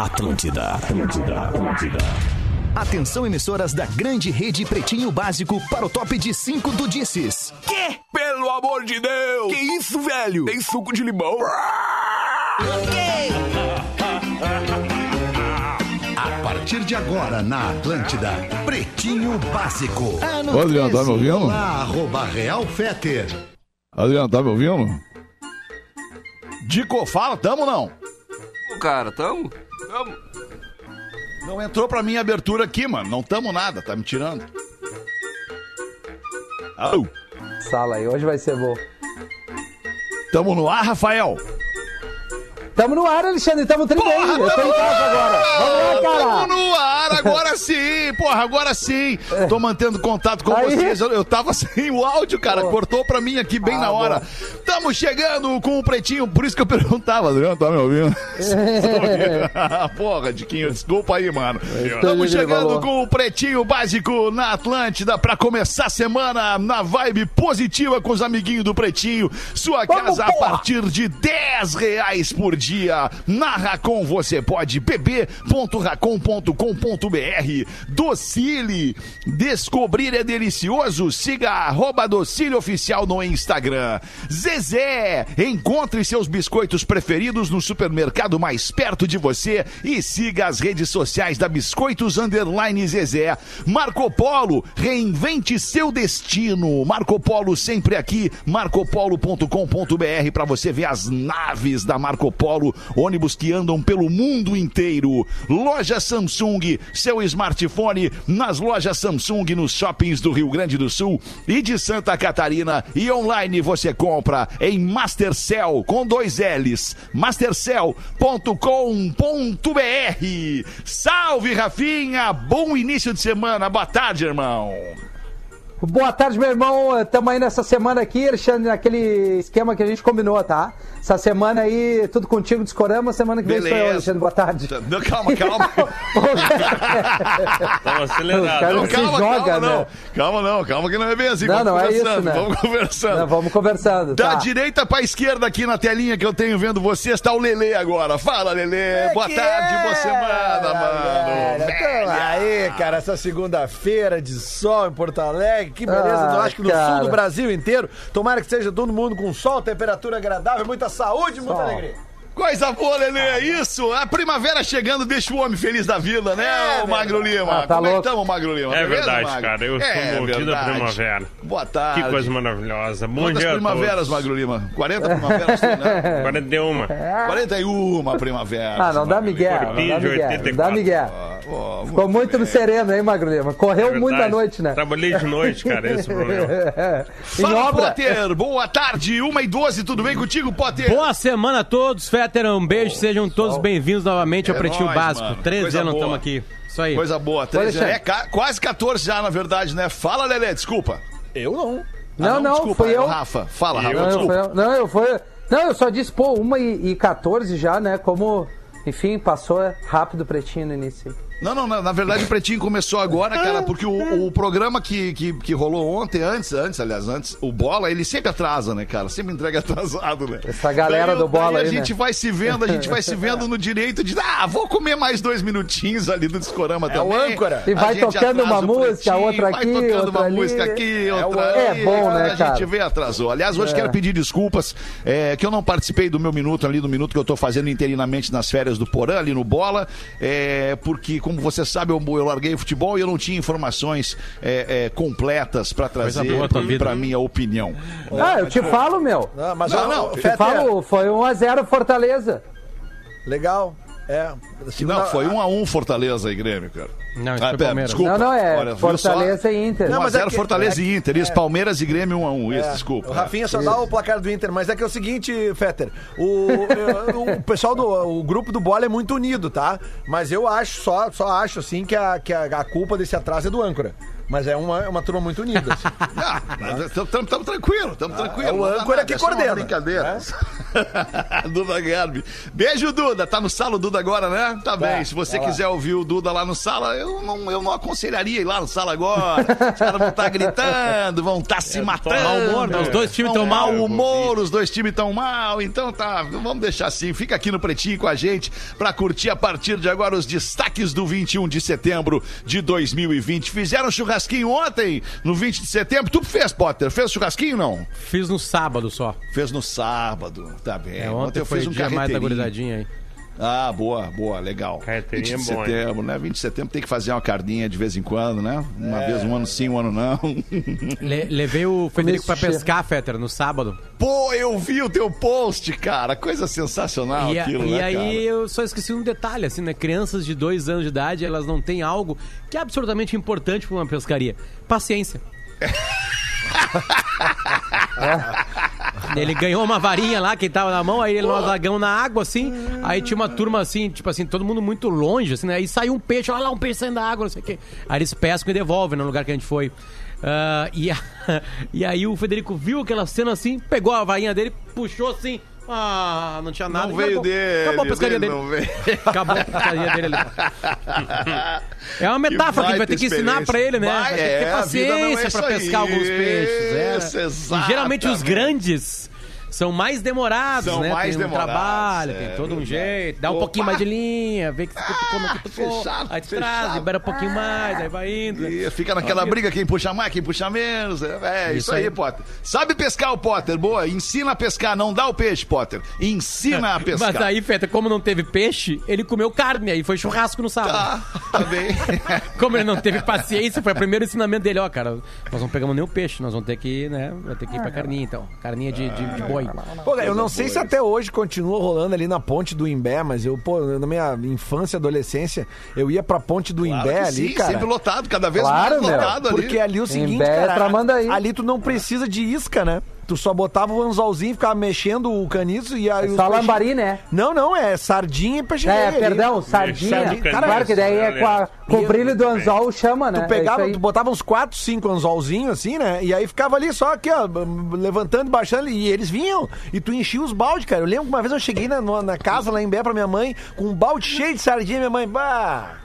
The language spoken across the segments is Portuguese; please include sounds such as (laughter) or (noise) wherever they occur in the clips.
Atlântida, Atlântida, Atlântida. Atenção emissoras da grande rede Pretinho Básico para o top de 5 do Disses. Quê? Pelo amor de Deus! Que isso, velho? Tem suco de limão? A partir de agora na Atlântida, Pretinho Básico. Ô, Adriano, tá me ouvindo? Olá, arroba Real Feter. Adriano, tá me ouvindo? Dico, fala, tamo ou não? Cara, tamo? Não entrou pra minha abertura aqui, mano. Não tamo nada, tá me tirando. Au. Sala aí, hoje vai ser bom. Tamo no ar, Rafael? Tamo no ar, Alexandre, tamo treinando. Eu tô em casa agora. Vamos lá, cara. Tamo no ar, agora sim, porra, agora sim. Tô mantendo contato com Aí. vocês. Eu, eu tava (laughs) sem o áudio, cara. Cortou pra mim aqui bem Ah, na hora. Tamo chegando com o pretinho, por isso que eu (laughs) perguntava, Adriano, tá me ouvindo? (laughs) porra, Diquinho, desculpa aí, mano. Tamo de chegando com o pretinho básico na Atlântida pra começar a semana na vibe positiva com os amiguinhos do pretinho. Sua Vamos, casa a porra. partir de 10 reais por dia. Na Racon você pode bb.racon.com.br. Docile. Descobrir é delicioso. Siga arroba Docile Oficial no Instagram. Zezé. Encontre seus biscoitos preferidos no supermercado mais perto de você e siga as redes sociais da Biscoitos Underline Zezé. Marco Polo. Reinvente seu destino. Marco Polo sempre aqui. marcopolo.com.br para você ver as naves da Marco Polo, ônibus que andam pelo mundo inteiro. Loja Samsung, seu smartphone nas lojas Samsung nos shoppings do Rio Grande do Sul e de Santa Catarina e online você compra em Mastercell com dois L's, mastercell.com.br. Salve Rafinha, bom início de semana. Boa tarde, irmão. Boa tarde, meu irmão. Tamo aí nessa semana aqui, Alexandre, naquele esquema que a gente combinou, tá? Essa semana aí, tudo contigo, Discorama. Semana que vem sou eu, Beleza. Alexandre. Boa tarde. Não, calma, calma. (laughs) Tava acelerado. Cara, Não, calma, joga, calma, não. né? Calma, não, calma que não é bem assim. Não, vamos não é isso, né? Vamos conversando. Não, vamos conversando. Da tá. direita pra esquerda aqui na telinha que eu tenho vendo vocês, tá o Lelê agora. Fala, Lelê. Boa que tarde, boa é, semana, galera? mano. Tamo aí, cara, essa segunda-feira de sol em Porto Alegre. Que beleza, Ah, eu acho que no cara. sul do Brasil inteiro. Tomara que seja todo mundo com sol, temperatura agradável, muita saúde e muita Sol. alegria. Coisa boa, Lelê. Isso. A primavera chegando deixa o homem feliz da vida, né, É Magro Lima? Ah, tá Como é que louco. tamo, Magro Lima? É Beleza, verdade, Magro? cara. Eu É sou movido da primavera. Boa tarde. Que coisa maravilhosa. Bom Quantas dia primaveras, todos. Magro Lima? 40 primaveras, tem, né? 41. 41 primaveras. Ah, não dá Miguel. Não dá Miguel. Não 84. dá Miguel. Ó, Ficou muito no sereno, hein, Magro Lima? Correu É muito à noite, né? Trabalhei de noite, cara. Esse é o problema. (laughs) em Fala, obra. Potter. Boa tarde, 1 e 12. Tudo bem contigo, Potter? Boa semana a todos, Fetter, um beijo, sejam todos bem-vindos novamente ao É Pretinho nóis, Básico. mano. 13 Coisa anos estamos aqui. Isso aí. Coisa boa. 13, Alexandre. é quase 14 já, na verdade, né? Fala, Lelê, desculpa. Eu não. Não, Ah, não, desculpa, fui é eu. Rafa. Fala, Rafa, Não, eu, desculpa. foi, eu- não, eu fui. Não, eu só disse, pô, 1 e, e 14 já, né? Como, enfim, passou rápido o pretinho no início. Não, não, na, na verdade o Pretinho começou agora, cara, porque o, o programa que, que, que rolou ontem, antes, antes, aliás, antes, o Bola, ele sempre atrasa, né, cara? Sempre entrega (laughs) atrasado, né? Essa galera Daí- do Bola aí, a gente né? vai se vendo, a gente vai se vendo no direito de, ah, vou comer mais dois minutinhos ali do Discorama É também. o âncora. E vai tocando uma música, outra vai aqui, tocando outra uma ali. música aqui, É outra ali. É bom, né, A gente cara? vê, atrasou. Aliás, hoje É. quero pedir desculpas, é, que eu não participei do meu minuto ali, do minuto que eu tô fazendo interinamente nas férias do Porã, ali no Bola, é, porque, como você sabe, eu, eu larguei o futebol e eu não tinha informações é, é, completas pra trazer vida. pra minha opinião. Ah, eu te falo, meu. Não, mas Não, ó, não, o Te falo, foi 1x0 Fortaleza. Legal. É. Segunda- Não, foi um a um Fortaleza e Grêmio, cara. Não, isso Ah, foi pera, Palmeiras. desculpa. Não, não, é Olha, Fortaleza só? e Inter. 1 Não, a mas é 0 que- Fortaleza é e Inter. Isso, Palmeiras e Grêmio 1 a 1 Isso, É, desculpa. O Rafinha só dá o placar do Inter, mas é que é o seguinte, Fetter, o, o- o pessoal do o grupo do bola é muito unido, tá? Mas eu acho, só, só acho assim que, a, que a, a culpa desse atraso é do âncora. Mas é uma, é uma turma muito unida. assim. (laughs) Estamos tranquilos, estamos tranquilos. é o não dá âncora que é coordena. Brincadeira. (laughs) Duda Garbi. Beijo, Duda. Tá no sala o Duda agora, né? Tá bem. Se você tá lá. quiser ouvir o Duda lá no sala, eu não, eu não aconselharia ir lá no sala agora. Os caras vão estar gritando, vão estar se matando. mau humor, né? Os dois times tão mal mal. humor, os dois times tão mal. Então tá, vamos deixar assim. Fica aqui no Pretinho com a gente pra curtir a partir de agora os destaques do 21 de setembro de 2020. Fizeram churrasquinho ontem, no 20 de setembro. Tu fez, Potter? Fez churrasquinho não? Fiz no sábado só. Fez no sábado, tá bem. É, ontem, foi o dia mais da gurizadinha aí. Ah, boa, boa, legal. 20 Carreteirinha de é bom, hein? setembro, né? 20 de setembro tem que fazer uma cardinha de vez em quando, né? Uma É. vez um ano sim, um ano não. (laughs) Le- levei o Federico pra pescar, Fetter, no sábado. Pô, eu vi o teu post, cara. Coisa sensacional e a- aquilo, e né, aí cara? eu só esqueci um detalhe, assim, né? Crianças de dois anos de idade, elas não têm algo que é absolutamente importante pra uma pescaria. Paciência. (laughs) (laughs) Ele ganhou uma varinha lá, que tava na mão, aí ele nós lagão na água, assim, aí tinha uma turma assim, tipo assim, todo mundo muito longe, assim, né? Aí saiu um peixe, olha lá, um peixe saindo da água, não sei o quê. Aí eles pescam e devolvem no lugar que a gente foi. Ah, e, a- (laughs) e aí o Federico viu aquela cena assim, pegou a varinha dele, puxou assim, ah, não tinha nada. Não veio acabou. dele. Acabou a pescaria dele dele. Acabou a pescaria dele ali. (laughs) É uma metáfora que gente vai ter que ensinar pra ele, né? Vai, Vai ter que é, ter não é paciência isso pra aí. pescar alguns peixes. é. Isso, E geralmente os grandes são mais demorados, São né? mais tem um demorados, trabalho, é tem todo um jeito. Dá um Opa! pouquinho mais de linha, vê que tu come aqui, tu for. Fechado, Aí tu traz, libera um pouquinho mais, aí vai indo. né? E fica naquela briga, quem puxa mais, quem puxa menos. É, é isso, Isso aí, aí. Potter. Sabe pescar o Potter? Boa, ensina a pescar, não dá o peixe, Potter. Ensina a (laughs) pescar. Mas aí, Feta, como não teve peixe, ele comeu carne, aí foi churrasco no sábado. Tá, tá bem. (laughs) Como ele não teve paciência, foi o primeiro ensinamento dele, ó, cara, nós não pegamos nenhum peixe, nós vamos ter que, né, vai ter que ir pra carninha, então. Carninha de, de, de boi. Pô, eu não sei se até hoje continua rolando ali na ponte do Imbé, mas eu, pô, na minha infância, adolescência, eu ia pra ponte do Claro Imbé ali, sim, cara. sempre lotado, cada vez Claro, mais meu, lotado ali. Porque ali é o seguinte, Imbé é cara, Tramandaí. ali tu não precisa de isca, né? Tu só botava o anzolzinho, ficava mexendo o caniço e aí os Só lambari, né? Não, não, é sardinha e peixe É, ali. perdão, sardinha. Sardinha, claro que daí é com, a- com o brilho do anzol chama, né? Tu pegava, É tu botava uns 4, 5 anzolzinhos assim, né? E aí ficava ali só aqui, ó, levantando baixando, e eles vinham. E tu enchia os baldes, cara. Eu lembro que uma vez eu cheguei na, na casa lá em Bé pra minha mãe, com um balde cheio de sardinha, minha mãe, bah,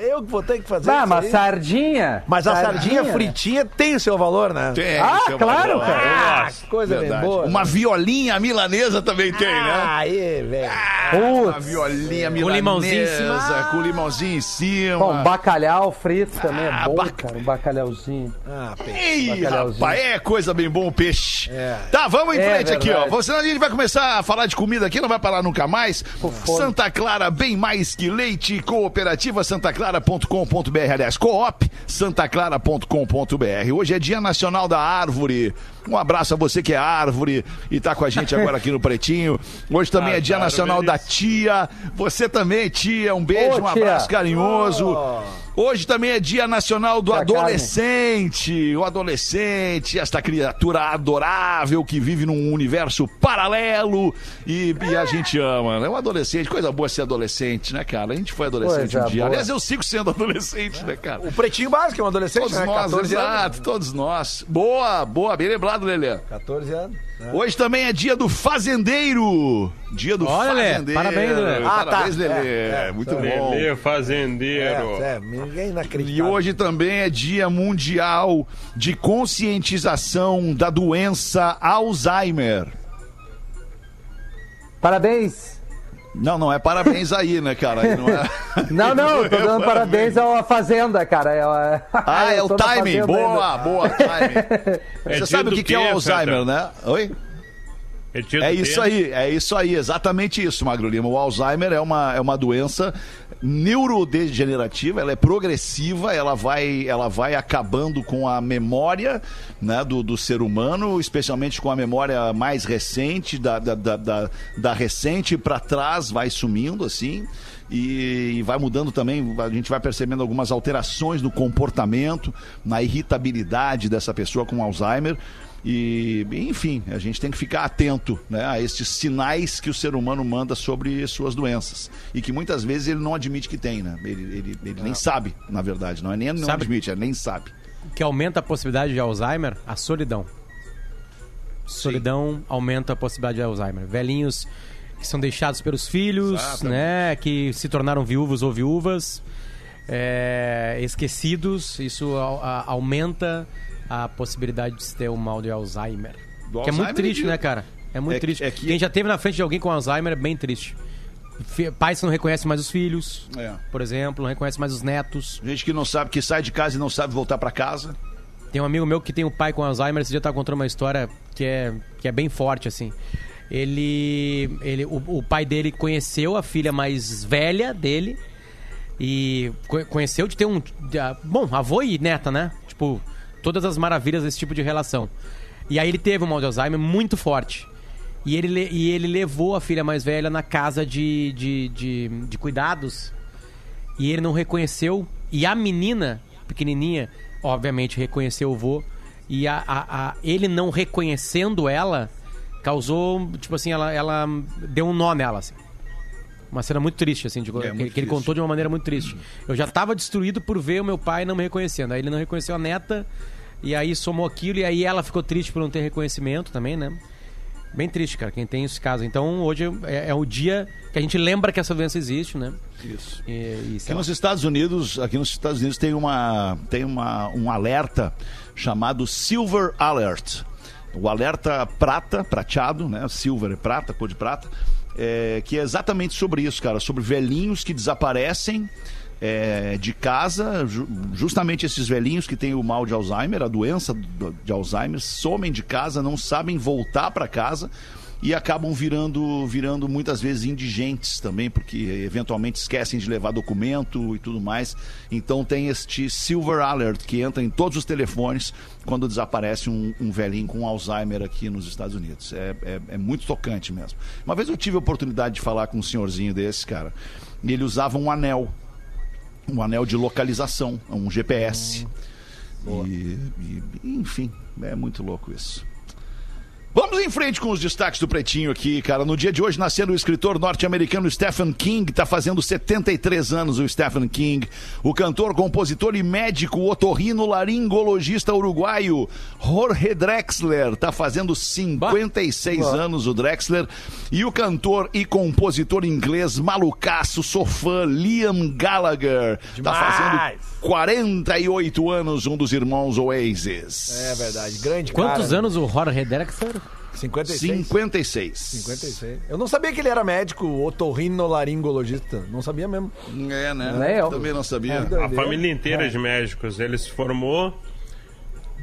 eu que vou ter que fazer Ah, mas aí. sardinha. Mas a sardinha né? fritinha tem o seu valor, né? Tem, Ah, seu claro, valor. cara. Ah, que coisa Verdade. bem boa. Uma violinha milanesa também tem, né? Aí, velho. Uma Putz. violinha milanesa. Com limãozinho em cima. Com limãozinho em cima. Bom, bacalhau frito também é Ah, bom, bac- cara. Um bacalhauzinho. Ah, peixe. Ei, Bacalhauzinho. rapaz, é coisa bem bom o peixe. É. Tá, vamos em É frente aqui, ó. verdade. Senão a gente vai começar a falar de comida aqui, não vai parar nunca mais. Santa Clara, bem mais que leite. Cooperativa santaclara.com.br. Aliás, coop santaclara.com.br. Hoje é Dia Nacional da Árvore. Um abraço a você que é árvore e tá com a gente agora aqui no Pretinho. Hoje também é As Dia Nacional da árvores. Tia. Você também, tia. Um beijo, Ô, um tia. abraço carinhoso. Hoje também é Dia Nacional do Tia. Adolescente. O adolescente, esta criatura adorável que vive num universo paralelo e, e a gente ama, né? O adolescente, coisa boa ser adolescente, né, cara? A gente foi adolescente Coisa um dia. boa. Aliás, eu sigo sendo (laughs) adolescente, né, cara? O pretinho básico é um adolescente, Todos né? nós, 14 exato, todos nós. Boa, boa, bem lembrado, Lelê. 14 anos. né? Hoje também é dia do fazendeiro. Dia do Olha, fazendeiro. parabéns, Lelê. Ah, Parabéns, tá. Lelê. É, é, Muito tá. bom. Lelê Fazendeiro. É, é, ninguém E hoje também é Dia Mundial de Conscientização da Doença Alzheimer. Parabéns. Não, não é parabéns aí, né, cara? Aí não é... (laughs) Não, não, eu tô dando parabéns à Fazenda, cara. É, (laughs) Ah, é eu o tô na timing. Boa, ainda. boa, timing. (laughs) É Você sabe o que, que é o Alzheimer, né? Oi? É, É isso quê? aí, é isso aí, exatamente isso, Magro Lima. O Alzheimer é uma, é uma doença neurodegenerativa, ela é progressiva, ela vai, ela vai acabando com a memória né, do, do ser humano, especialmente com a memória mais recente, da, da, da, da, da recente para trás, vai sumindo assim. E vai mudando também, a gente vai percebendo algumas alterações no comportamento, na irritabilidade dessa pessoa com Alzheimer. E, enfim, a gente tem que ficar atento né, a estes sinais que o ser humano manda sobre suas doenças. E que muitas vezes ele não admite que tem, né? Ele, ele, ele nem sabe, na verdade. Não é nem não Sabe- admite, é nem sabe. Que aumenta a possibilidade de Alzheimer, a solidão. Solidão aumenta a possibilidade de Alzheimer. Velhinhos que são deixados pelos filhos, Exatamente. né? Que se tornaram viúvos ou viúvas, é, esquecidos. Isso a- a- aumenta a possibilidade de se ter o mal de Alzheimer. Do que é muito Alzheimer triste, né, cara? É muito É triste. é que- Quem já teve na frente de alguém com Alzheimer é bem triste. Pais que não reconhecem mais os filhos, É. por exemplo, não reconhecem mais os netos. Gente que não sabe, que sai de casa e não sabe voltar pra casa. Tem um amigo meu que tem um pai com Alzheimer, esse dia tava contando uma história que é, que é bem forte, assim. Ele. ele o, o pai dele conheceu a filha mais velha dele e co- conheceu de ter um. bom, avô e neta, né? Tipo, todas as maravilhas desse tipo de relação. E aí ele teve um mal de Alzheimer muito forte. E ele, le- e ele levou a filha mais velha na casa de, de, de, de cuidados e ele não reconheceu. E a menina, pequenininha, obviamente reconheceu o vô. E a, a- a- ele não reconhecendo ela, causou, tipo assim, ela, ela deu um nó nela, assim. Uma cena muito triste, assim, de, que, É, que ele triste. contou de uma maneira muito triste. Eu já tava destruído por ver o meu pai não me reconhecendo. Aí ele não reconheceu a neta, e aí somou aquilo, e aí ela ficou triste por não ter reconhecimento também, né? Bem triste, cara, quem tem esse caso. Então, hoje é, é o dia que a gente lembra que essa doença existe, né? Isso. E, e, Aqui lá. nos Estados Unidos, aqui nos Estados Unidos tem uma tem uma, um alerta chamado Silver Alert. O alerta prata, prateado, né? Silver é prata, cor de prata, é, que é exatamente sobre isso, cara, sobre velhinhos que desaparecem é, de casa, ju- justamente esses velhinhos que têm o mal de Alzheimer, a doença do- de Alzheimer, somem de casa, não sabem voltar para casa e acabam virando, virando muitas vezes indigentes também, porque eventualmente esquecem de levar documento e tudo mais. Então tem este Silver Alert que entra em todos os telefones quando desaparece um, um velhinho com Alzheimer aqui nos Estados Unidos. É, é, é muito tocante mesmo. Uma vez eu tive a oportunidade de falar com um senhorzinho desse, cara, e ele usava um anel. Um anel de localização, um GPS. E, e- enfim, é muito louco isso. Vamos em frente com os destaques do Pretinho aqui, cara. No dia de hoje nascendo o escritor norte-americano Stephen King, tá fazendo 73 anos o Stephen King. O cantor, compositor e médico otorrino laringologista uruguaio Jorge Drexler, tá fazendo 56 anos o Drexler. E o cantor e compositor inglês malucaço, sou fã, Liam Gallagher, tá fazendo 48 anos, um dos irmãos Oasis. É verdade, grande Quantos cara. anos o Jorge Drexler? 56. 56. 56. Eu não sabia que ele era médico otorrinolaringologista. Não sabia mesmo. É, né? Nem eu. Também não sabia. A família inteira de médicos. Ele se formou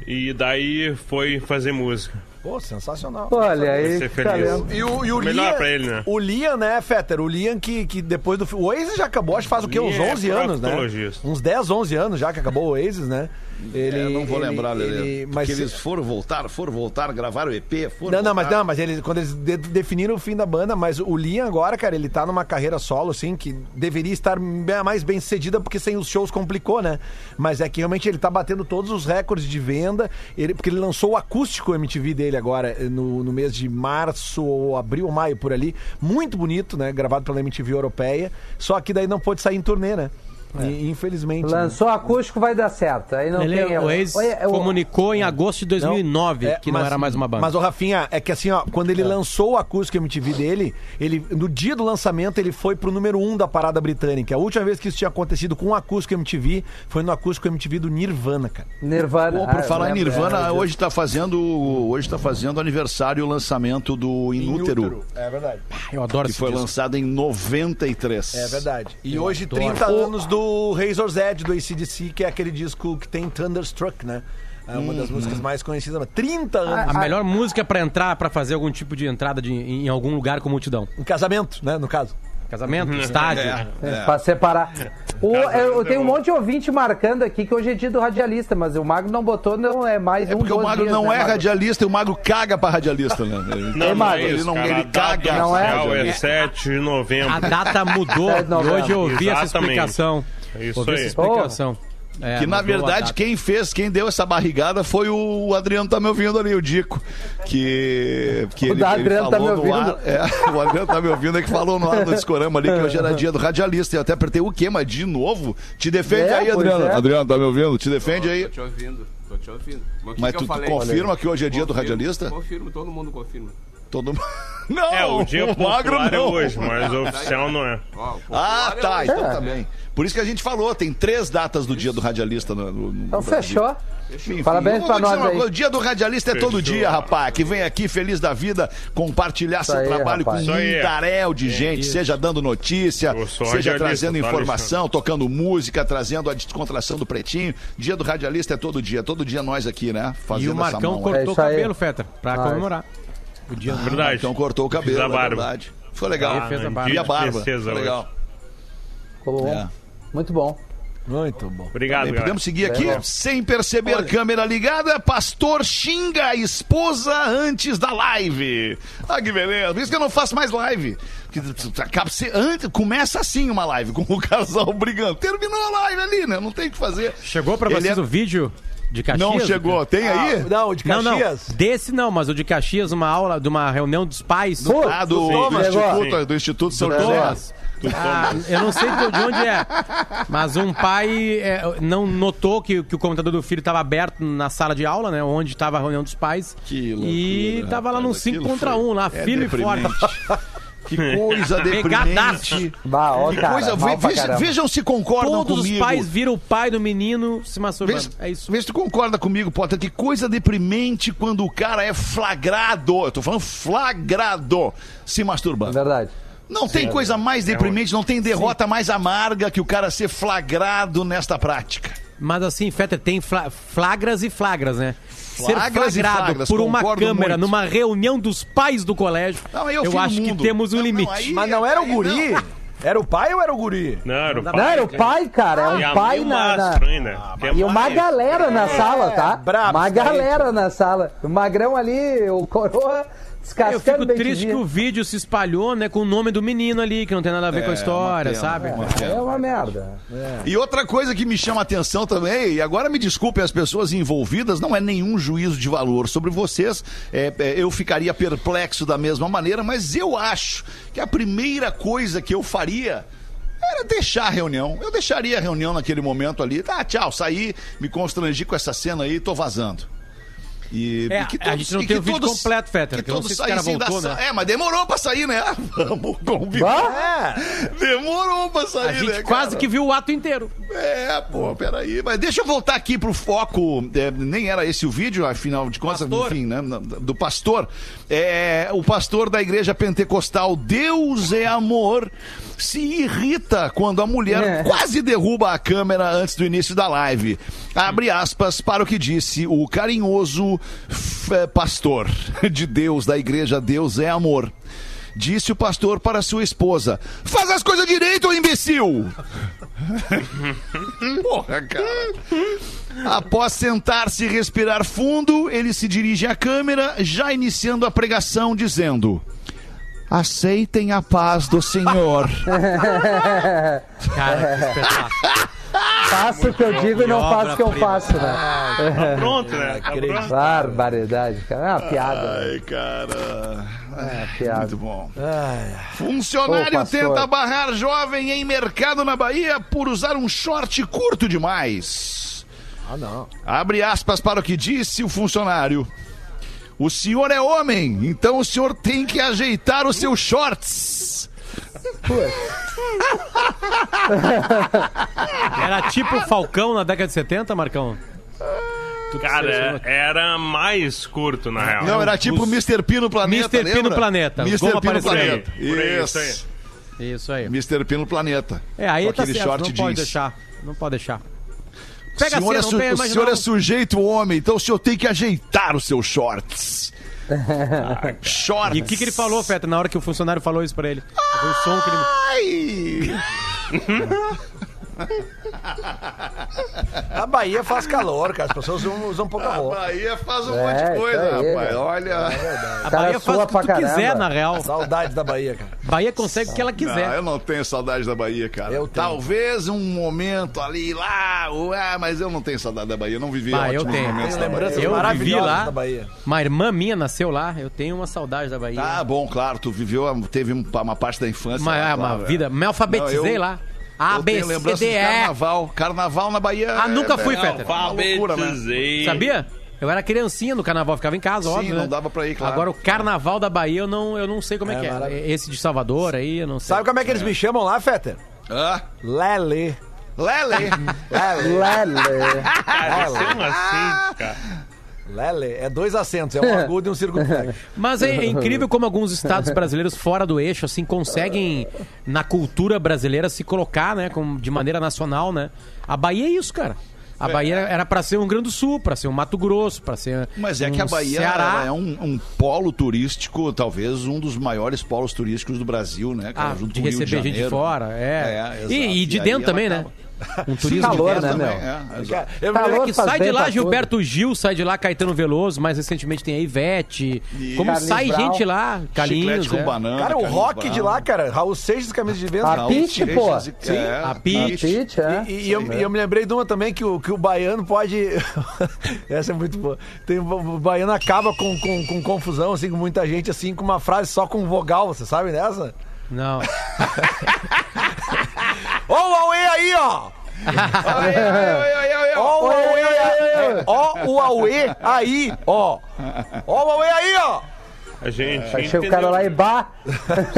e daí foi fazer música. Pô, sensacional. Olha aí, Ser feliz. E o, e o Melhor Liam, pra ele, né? O Liam, né, Fetter? O Liam que, que depois do... O Oasis já acabou, acho que faz o quê? Uns Liam é 11 anos, né? Uns 10, 11 anos já que acabou o Oasis, né? Ele, É, eu não vou ele- lembrar, Lelê. ele- Mas eles foram voltar, foram voltar, gravaram o EP, foram Não, não, mas voltar. não, mas eles, quando eles de- definiram o fim da banda, mas o Liam agora, cara, ele tá numa carreira solo, assim, que deveria estar mais bem sucedida, porque sem os shows complicou, né? Mas é que realmente ele tá batendo todos os recordes de venda, ele, porque ele lançou o acústico MTV dele agora, eh, no, no mês de março, ou abril ou maio, por ali. Muito bonito, né? Gravado pela MTV europeia. Só que daí não pôde sair em turnê, né? E, infelizmente. né? Lançou acústico, vai dar certo. Aí não Ele, tem o ex Olha, é o- comunicou em agosto de 2009 É, que não mas- era mais uma banda. Mas o Rafinha, é que assim, ó, quando ele lançou o acústico MTV dele, ele no dia do lançamento ele foi pro número um da parada britânica. A última vez que isso tinha acontecido com o acústico MTV foi no acústico MTV do Nirvana, cara. Nirvana. Pô, por Ah, falar em Nirvana, é, hoje tá fazendo hoje tá fazendo aniversário o lançamento do Inútero, É verdade. Eu adoro que esse foi disco. lançado em 93. É verdade. E hoje 30 anos do Razor's Edge do ACDC, que é aquele disco que tem Thunderstruck, né? É uma das músicas mais conhecidas. mas 30 anos. A melhor música pra entrar, pra fazer algum tipo de entrada de, em algum lugar com multidão. Um casamento, né? No caso. Casamento, estádio. É, Pra separar. O- eu, eu tenho um monte de ouvinte marcando aqui que hoje é dia do radialista, mas o Magro não botou, não é mais É um porque o Magro dias, não né, é Magro? radialista e o Magro caga pra radialista, né? (laughs) Ele, Não, não Magro, é ele não- cara. ele caga. Não é? é 7 de novembro. A data mudou Sete (laughs) de novembro. hoje eu ouvi essa Exatamente. explicação. Isso ouvi essa aí. explicação. É, Que na verdade quem fez, quem deu essa barrigada foi o Adriano tá me ouvindo ali, o Dico. Que, que O ele, ele Adriano tá falou me no ouvindo. ar. É, o Adriano tá me ouvindo é que falou no ar do Discorama ali que hoje era dia do radialista. Eu até apertei o quê? Mas de novo? Te defende É, aí, Adriano. é. Adriano, tá me ouvindo? Te defende aí. Tô te ouvindo. Tô te ouvindo. Mas, o que Mas que tu, eu tu confirma que hoje é dia do Confirmo, radialista? Confirmo, todo mundo confirma. Todo mundo. (laughs) Não, É, o dia magro popular é não. hoje, mas o oficial não é. Ah, é tá, então tá bem. Por isso que a gente falou, tem três datas do dia do radialista no, no- no Então Brasil. fechou. Enfim, Parabéns pra nós aí. O dia do radialista é todo Fechou. dia, rapaz. Que vem aqui feliz da vida compartilhar seu aí, trabalho rapaz. com um Isso aí. taréu de gente, seja dando notícia, Eu sou seja radialista, trazendo tá, informação, tocando música, trazendo a descontração do pretinho. Dia do radialista é todo dia, todo dia nós aqui, né? Fazendo E o essa Marcão mão aí. cortou É o isso aí. cabelo, Fetter, pra comemorar. O dia Verdade. Então cortou o cabelo, Fiz a é barba. verdade. Ficou legal. Ele fez a barba. E a barba. hoje. legal. Ficou bom. É. Muito bom. Muito bom. Obrigado, galera. podemos seguir aqui bom. sem perceber câmera ligada. Pastor xinga a esposa antes da live. Ah, que beleza. Por isso que eu não faço mais live. Acaba se- antes, começa assim uma live, com o casal (laughs) brigando. Terminou a live ali, né? Não tem o que fazer. Chegou pra Ele vocês é- o vídeo de Caxias? Não chegou. Tem aí? Ah, não, o de Não, não. Caxias. Desse não, mas o de Caxias, uma aula de uma reunião dos pais. Putz, Ah, do, do Thomas. Instituto, do Instituto São José. Ah, eu não sei de de onde é, mas um pai é, não notou que, que o computador do filho estava aberto na sala de aula, né? Onde estava a reunião dos pais. Que loucura, e tava lá num rapaz, 5 aquilo contra foi- 1, lá, é firme e forte. (laughs) Que coisa (laughs) deprimente. Bah, ó, Que cara, coisa, veja- caramba. vejam se concordam Todos comigo. os pais viram o pai do menino se masturbando. Vê, É isso. vê se tu concorda comigo, Potter, que coisa deprimente quando o cara é flagrado. Eu tô falando flagrado se masturbando. Verdade. Não tem coisa mais deprimente, não tem derrota mais amarga que o cara ser flagrado nesta prática. Mas assim, Fetter, tem fla- flagras e flagras, né? Flagras Ser flagrado flagras, por uma câmera muito. numa reunião dos pais do colégio, Não, eu do acho que temos um Não, não, limite. aí- Mas não era o guri? não. Era o pai ou era o guri? Não, era o pai. Não, era o pai, cara. É E um pai na. na- é E uma mais. galera na sala, tá? brabo Uma galera na sala. O magrão ali, o coroa, Eu fico triste que o vídeo se espalhou, né, com o nome do menino ali, que não tem nada a ver com a história, uma pena, sabe? uma É uma merda. E outra coisa que me chama a atenção também, e agora me desculpem as pessoas envolvidas, não é nenhum juízo de valor sobre vocês. É, é, eu ficaria perplexo da mesma maneira, mas eu acho que a primeira coisa que eu faria era deixar a reunião. Eu deixaria a reunião naquele momento ali. Tá, tchau, saí, me constrangi com essa cena aí, tô vazando. E, É, e que a gente não tem o vídeo completo, Fetter, Que que eu não todos sei se voltou, né? É, mas demorou pra sair, né? (laughs) Vamos combinar. É. Demorou pra sair, A gente né, quase cara? que viu o ato inteiro. É, pô, peraí. Mas deixa eu voltar aqui pro foco. é, nem era esse o vídeo, afinal de contas, Pastor. enfim, né? Do pastor. É, o pastor da igreja pentecostal, Deus é amor, se irrita quando a mulher É. quase derruba a câmera antes do início da live. Abre aspas para o que disse o carinhoso é, pastor (laughs) de Deus, da igreja Deus é amor. Disse o pastor para sua esposa: Faz as coisas direito, imbecil! (laughs) Porra, cara. Após sentar-se e respirar fundo, ele se dirige à câmera, já iniciando a pregação, dizendo: Aceitem a paz do Senhor. (laughs) Cara, que espetáculo. Faço o que eu digo e não faço o que eu prima. faço, né? Tá pronto, né? Tá pronto. Barbaridade, cara. É uma piada. Ai, cara. É uma piada. Muito bom. Ô, Funcionário tenta barrar jovem em mercado na Bahia por usar um short curto demais. Ah, não. Abre aspas para o que disse o funcionário. O senhor é homem, então o senhor tem que ajeitar os seus shorts. (laughs) Era tipo o Falcão na década de 70, Marcão? Cara, era mais curto, na real. Não, era tipo os- Mr. P no planeta. Mr. P no lembra? planeta. Mr. P no apareceu aí. planeta. Por aí, Isso. isso Isso aí. Mr. P no planeta. É, aí Com tá aquele certo, short não pode jeans. deixar. Não pode deixar. O Pega senhor, a é, cena, su- não tem o senhor não. é sujeito homem, então o senhor tem que ajeitar os seus shorts. (laughs) shorts. E o que, que ele falou, Feta, na hora que o funcionário falou isso pra ele? Foi o som que ele... Ai! (laughs) A Bahia faz calor, cara. As pessoas usam, usam pouca A roupa. Bahia faz um É, monte de coisa, aí, rapaz. Olha. A cara Bahia faz o que tu caramba. quiser, na real. Saudades da Bahia, cara. Bahia consegue o que ela Não, quiser. eu não tenho saudade da Bahia, cara. Eu tenho. Talvez um momento ali, lá, ué, mas eu não tenho saudade da Bahia. Eu não vivi Ah, eu tenho. momentos Tenho da Bahia. Eu vivi lá. da Bahia. Uma irmã minha nasceu lá, eu tenho uma saudade da Bahia. Ah, bom, claro, tu viveu, teve um- uma parte da infância. uma, lá, ah, uma claro, é. vida. Me alfabetizei Não, eu- lá. A, Eu B, tenho C, D, de E. carnaval. Carnaval na Bahia. Ah, nunca é- fui, é Fetter. uma loucura, né? Sabia? Eu era criancinha no carnaval, ficava em casa, Sim, óbvio. não né? dava pra ir, claro. Agora o carnaval da Bahia eu não, eu não sei como é, É, que é. maravilha. Esse de Salvador aí, eu não sei. Sabe como é que eles me chamam lá, Fetter? Ah, (laughs) Lele. Lele. Lele. Lele. (laughs) Cara, como assim, cara? Lele. É dois acentos, é um (laughs) agudo e um circunflexo. Mas é, é incrível como alguns estados brasileiros fora do eixo, assim, conseguem, na cultura brasileira, se colocar, né, como, de maneira nacional, né? A Bahia é isso, cara. A Bahia era pra ser um Grande do Sul, pra ser um Mato Grosso, pra ser Mas é um que a Bahia Ceará. é um, um polo turístico, talvez um dos maiores polos turísticos do Brasil, né? cara? Ah, Junto de com o Rio receber gente de Janeiro. fora, é. É, e, e de E dentro também, né? acaba. Um turismo calor, de né, meu? também. É, exato. Eu me Calor É que sai de lá Gilberto Gil, sai de lá Caetano Veloso, mais recentemente tem a Ivete. Como Carlinhos sai Brown. gente lá, Carlinhos. É. banana. Cara, o rock Brown. de lá, cara, Raul Seixas, camisa de vento. A Seixas pô. e- é, A. Pitty, é. E, e eu, e eu me lembrei de uma também que o, que o baiano pode. (laughs) Essa é muito boa. Tem, o baiano acaba com, com, com confusão, assim, com muita gente, assim, com uma frase só com vogal, você sabe dessa? Não. (laughs) Ó o Aue aí, ó! Ó o Aue aí! Ó o Aue aí, ó! Ó o Aue aí, ó! A gente Aí chega o cara lá e bah.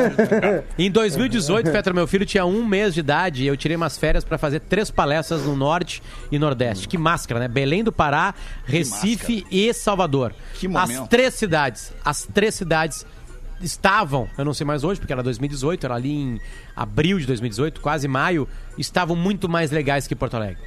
(laughs) Em 2018, Fetra, meu filho, tinha um mês de idade e eu tirei umas férias pra fazer três palestras no Norte e Nordeste. Que máscara, né? Belém do Pará, Recife e Salvador. Que As momento. três cidades, as três cidades estavam, eu não sei mais hoje, porque era 2018, era ali em abril de 2018, quase maio, estavam muito mais legais que Porto Alegre.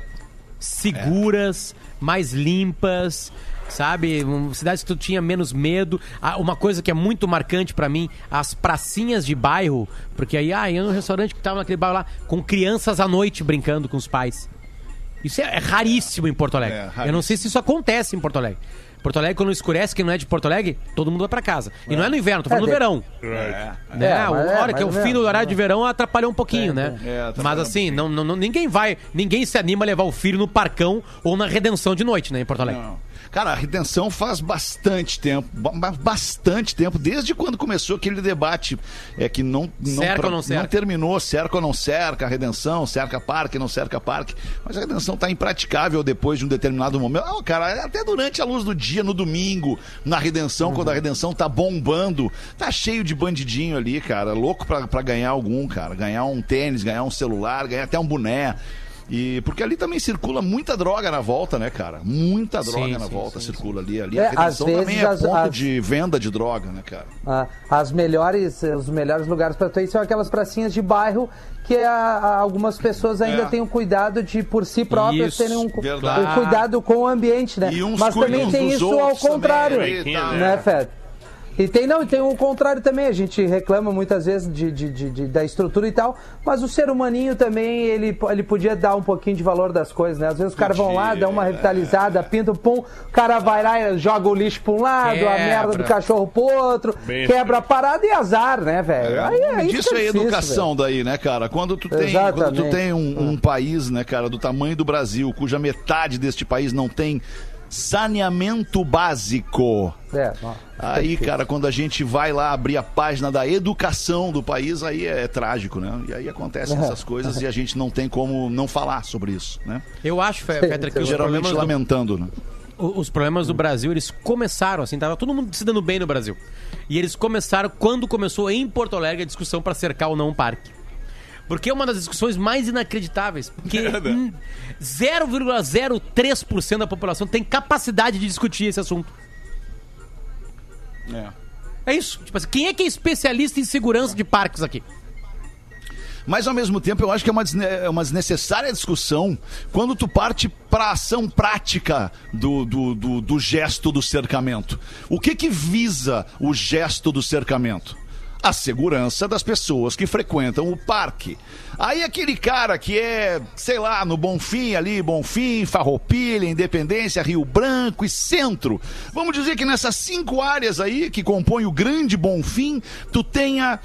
Seguras, mais limpas, sabe? Cidades que tu tinha menos medo. Ah, Uma coisa que é muito marcante pra mim, as pracinhas de bairro, porque aí, ah, eu no restaurante que tava naquele bairro lá, com crianças à noite brincando com os pais. Isso é, é raríssimo em Porto Alegre. É, eu não sei se isso acontece em Porto Alegre. Porto Alegre, quando escurece, quem não é de Porto Alegre, todo mundo vai pra casa. E não é no inverno, tô falando É, no de- verão. Né? É, a é, hora que é o fim do horário de verão atrapalhou um pouquinho, né? é, Mas assim, não, não- não- ninguém vai, ninguém se anima a levar o filho no parcão ou na redenção de noite, né, em Porto Alegre. Não. Cara, a redenção faz bastante tempo, ba- ba- bastante tempo, desde quando começou aquele debate é que não não, Cerca ou não cerca? terminou, cerca ou não cerca, a redenção, cerca parque, não cerca parque, mas a redenção tá impraticável depois de um determinado momento. Ah, cara, até durante a luz do dia, no domingo, na redenção, quando a redenção tá bombando, tá cheio de bandidinho ali, cara, louco pra, pra ganhar algum, cara, ganhar um tênis, ganhar um celular, ganhar até um boné. E porque ali também circula muita droga na volta, né, cara? Muita droga Sim, na sim, volta sim, circula ali. Ali É, a redenção às também vezes é as- ponto as- de venda de droga, né, cara? Ah, as melhores, os melhores lugares para tu ir são aquelas pracinhas de bairro que a- a- algumas pessoas ainda É. têm o cuidado de, por si próprias, Isso, terem um, um cuidado com o ambiente, né? E uns Mas também tem isso ao contrário, também, né, Fed? E tem, não, e tem o contrário também, a gente reclama muitas vezes de, de- de- de- da estrutura e tal, mas o ser humaninho também, ele, ele podia dar um pouquinho de valor das coisas, né? Às vezes os caras vão lá, dão uma revitalizada, pintam, pum, o cara vai lá e joga o lixo pra um lado, a Quebra. merda do cachorro pro outro, Bem quebra a parada e azar, né, velho? Aí é isso é difícil, educação daí, né, cara? Quando tu tem, Exatamente. quando tu tem um, um país, né, cara, do tamanho do Brasil, cuja metade deste país não tem saneamento básico. É, Aí, cara, quando a gente vai lá abrir a página da educação do país, aí é, trágico, né? E aí acontecem essas coisas e a gente não tem como não falar sobre isso, né? Eu acho, Fetra, que os Geralmente do, lamentando, né? o- os problemas do Brasil, eles começaram assim, tava todo mundo se dando bem no Brasil. E eles começaram quando começou em Porto Alegre a discussão pra cercar ou não um parque. Porque é uma das discussões mais inacreditáveis. Porque (laughs) hum, 0,03% da população tem capacidade de discutir esse assunto. É. É isso. Tipo assim, quem é que é especialista em segurança de parques aqui? Mas ao mesmo tempo eu acho que é uma, desne- é uma desnecessária discussão quando tu parte para ação prática do, do, do, do gesto do cercamento. O que que visa o gesto do cercamento? A segurança das pessoas que frequentam o parque. Aí aquele cara que é, sei lá, no Bonfim ali, Bonfim, Farroupilha, Independência, Rio Branco e Centro. Vamos dizer que nessas cinco áreas aí que compõem o grande Bonfim, tu tenha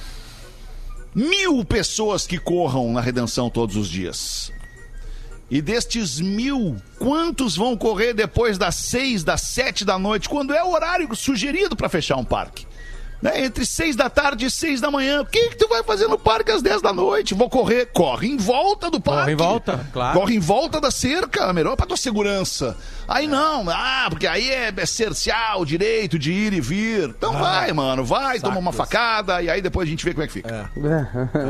mil pessoas que corram na redenção todos os dias. E destes mil, quantos vão correr depois das seis, das sete da noite, quando é o horário sugerido para fechar um parque? Né, entre seis da tarde e seis da manhã. O que, que tu vai fazer no parque às 10 da noite? Vou correr. Corre em volta do parque. Corre em volta, claro. Corre em volta da cerca, melhor pra tua segurança. Aí não, ah, porque aí é, é cercear o direito de ir e vir. Então vai, mano, vai, toma uma facada e aí depois a gente vê como é que fica. (laughs)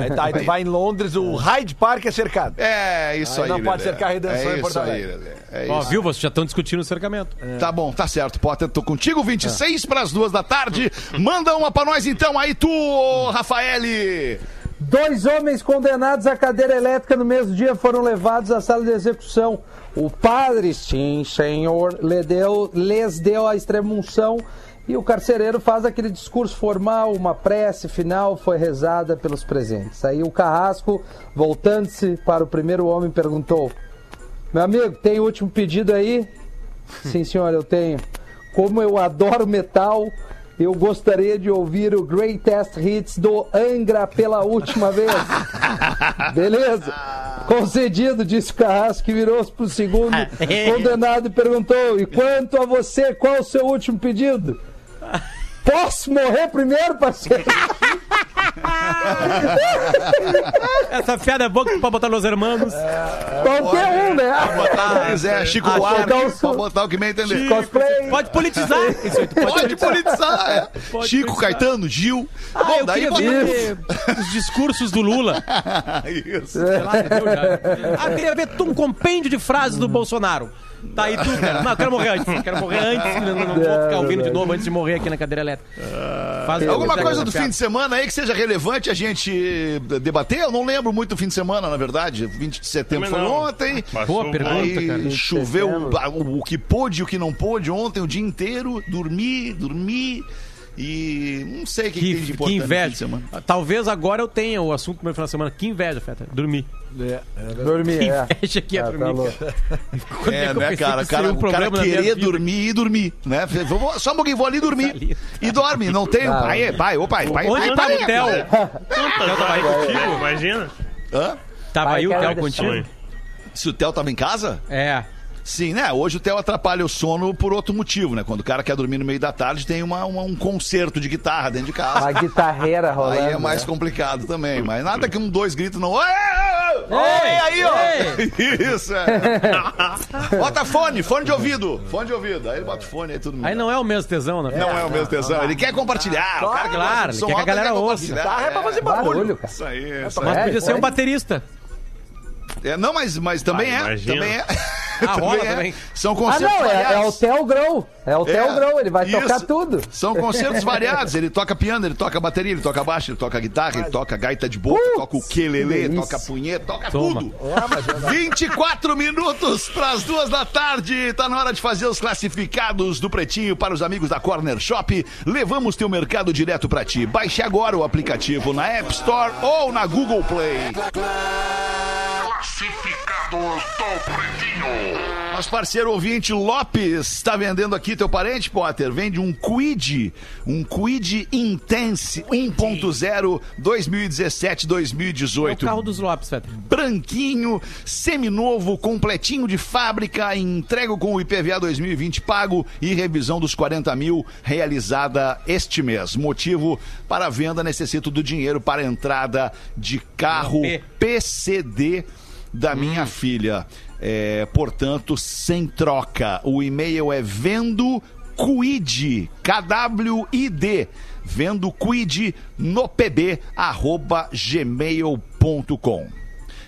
Aí, tá, aí tu vai em Londres, o Hyde Park é cercado. É, isso Aí aí. não pode cercar a redenção é em Porto isso aí, Alegre. É Ó, viu? Vocês já estão discutindo o cercamento. Tá bom, tá certo, Potter. Tô contigo, 26 para as duas da tarde. Manda uma pra nós então aí, tu, Rafaele. Dois homens condenados à cadeira elétrica no mesmo dia foram levados à sala de execução. O padre, sim, senhor, lhe deu- lhes deu a extremunção e o carcereiro faz aquele discurso formal, uma prece final foi rezada pelos presentes. Aí o carrasco, voltando-se para o primeiro homem, perguntou: Meu amigo, tem o último pedido aí? Sim, senhor, eu tenho. Como eu adoro metal, eu gostaria de ouvir o Greatest Hits do Angra pela última vez. (laughs) Beleza? Concedido, disse o Carrasco, que virou-se pro segundo (laughs) condenado e perguntou: E quanto a você, qual o seu último pedido? (laughs) Posso morrer primeiro, parceiro? (laughs) Essa piada é boa que tu pode botar nos hermanos. Qualquer um, né? Botar, quiser, Chico Ah, Buarque, botar o som. pode botar o que me entender. Cosplay. Pode politizar. Isso (laughs) pode, Pode politizar, é. Pode Chico, politizar. Caetano, Gil. Ah, Bom, eu daí bota- ver os discursos do Lula. (laughs) Isso. Sei lá, entendeu já. Ah, queria ver um compêndio de frases do Bolsonaro. Tá aí tu, cara. Não, eu quero morrer antes. Eu quero morrer antes. Não, não vou ficar ouvindo de novo antes de morrer aqui na cadeira elétrica. Faz Alguma coisa do fim de semana aí que seja relevante a gente debater? Eu não lembro muito do fim de semana, na verdade. 20 de setembro foi ontem. Passou Boa pergunta. Aí cara. choveu o, o que pôde e o que não pôde ontem, o dia inteiro. Dormi, dormi. E não sei o que, que tem de Que, que importante de inveja. semana. Talvez agora eu tenha o assunto do meu final de semana. Que inveja, Feta. Dormir. Dormir, é. é tá dormir. louco. Quando É, que eu né, pensei cara? que O cara, um o cara problema na minha querer dormir e dormir, né? Vou- Só um pouquinho, vou ali dormir. Ali. E dorme, não tem. Ah, Pai, pai, ô pai, pai, Onde pai, tava pai, o tava aí contigo? Imagina. Hã? Tava Vai, aí o cara, Theo contigo? Se o Theo tava em casa? É. Sim, né? Hoje o Theo atrapalha o sono por outro motivo, né? Quando o cara quer dormir no meio da tarde, tem uma, uma- um concerto de guitarra dentro de casa. Uma guitarreira rolando. Aí é mais né? complicado também. Mas nada que um, dois gritos não. Oi, aí, ó! (laughs) Isso, é. (laughs) Bota fone, fone de ouvido. Fone de ouvido. Aí ele bota fone, aí tudo Aí não é o mesmo tesão, né? Não é o mesmo tesão. Ele quer compartilhar. o cara que claro, ele quer que a galera ouça. Guitarra é pra fazer barulho. Barulho, cara. Isso aí, isso aí. Mas É, podia ser um baterista. É, não, mas, mas também Ah, é. Também é. (laughs) Ah, (laughs) rola é. também. São Ah, concertos não, é, é o variados. Theo Grão. É o Theo Grão, ele vai isso. tocar tudo. São concertos variados. Ele toca piano, ele toca bateria, ele toca baixo, ele toca guitarra, ele toca gaita de boca, Putz, toca o quelele, toca punheta, toca Toma. tudo. 24 minutos para as duas da tarde. Tá na hora de fazer os classificados do Pretinho para os amigos da Corner Shop. Levamos teu mercado direto para ti. Baixe agora o aplicativo na App Store ou na Google Play. Nosso parceiro ouvinte Lopes está vendendo aqui teu parente, Potter. Vende um Quid, um Quid Intense 1.0 É o 2017-2018. carro dos Lopes, Feta. Branquinho, seminovo, completinho de fábrica, entrego com o IPVA 2020 pago e revisão dos 40 mil realizada este mês. Motivo para a venda, necessito do dinheiro para entrada de carro. PCD da minha filha. É, portanto, sem troca. O e-mail é vendo quid, K-W-I-D, vendo quid no pb, arroba gmail.com.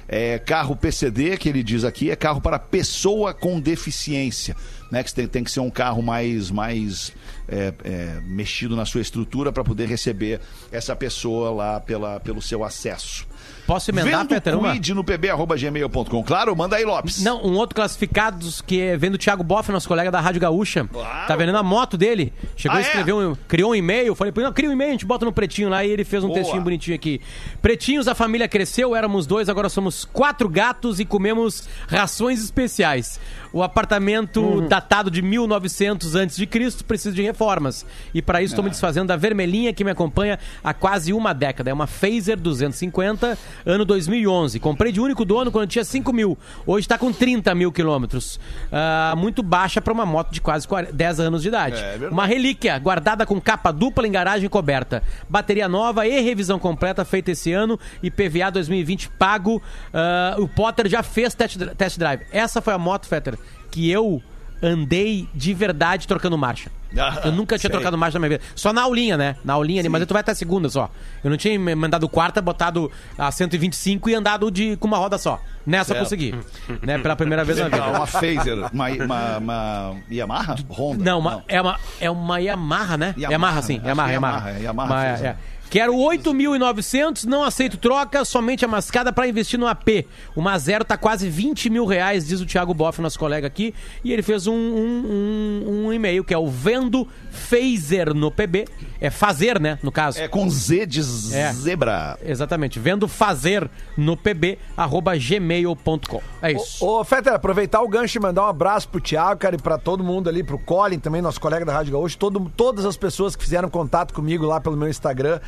É, carro PCD, que ele diz aqui, é carro para pessoa com deficiência. Né, que tem, tem que ser um carro mais, mais é, é, mexido na sua estrutura para poder receber essa pessoa lá pela, pelo seu acesso. Posso emendar, Vendo uma? quid no pb.gmail.com. Claro, manda aí, Lopes. Não, um outro classificados que é vendo o Thiago Boff, nosso colega da Rádio Gaúcha. Claro. Tá vendendo a moto dele. Chegou Ah, a escrever é? um. Criou um e-mail. Falei, "Pô, não, cria um e-mail, a gente bota no pretinho lá e ele fez um Boa. textinho bonitinho aqui. Pretinhos, a família cresceu, éramos dois, agora somos quatro gatos e comemos rações especiais. O apartamento Uhum. datado de 1900 a.C. precisa de reformas. E para isso estou É. me desfazendo da vermelhinha que me acompanha há quase uma década. É uma Phaser 250, ano 2011. Comprei de único dono quando tinha 5 mil. Hoje está com 30 mil quilômetros. Ah, muito baixa para uma moto de quase 40 10 anos de idade. uma relíquia guardada com capa dupla em garagem coberta. Bateria nova e revisão completa feita esse ano. E PVA 2020 pago. Ah, o Potter já fez test, test drive. Essa foi a moto, Fetter, que eu andei de verdade trocando marcha. Ah, Eu nunca tinha sei. trocado marcha na minha vida. Só na aulinha, né? Na aulinha ali, mas tu vai até a segunda só. Eu não tinha mandado quarta, botado a 125 e andado de, com uma roda só. Nessa eu consegui. né? Pela primeira vez na vida. Uma Phaser, uma, uma, uma Yamaha? Honda? Não, uma- É, uma, é uma Yamaha, né? Yamaha, Yamaha, sim. acho Yamaha, que é Yamaha. Yamaha, é Yamaha Quero 8.900, não aceito troca, somente a mascada para investir no AP. Uma zero tá quase 20 mil reais, diz o Thiago Boff, nosso colega aqui. E ele fez um, um, um- um e-mail que é o Vendo Phaser no PB. É fazer, né? No caso. É com Z de É. zebra. Exatamente. Vendo fazer no pb, arroba gmail.com. É isso. Ô, Fetter, aproveitar o gancho e mandar um abraço pro Thiago, cara, e pra todo mundo ali, pro Colin também, nosso colega da Rádio Gaúcho, todo, todas as pessoas que fizeram contato comigo lá pelo meu Instagram,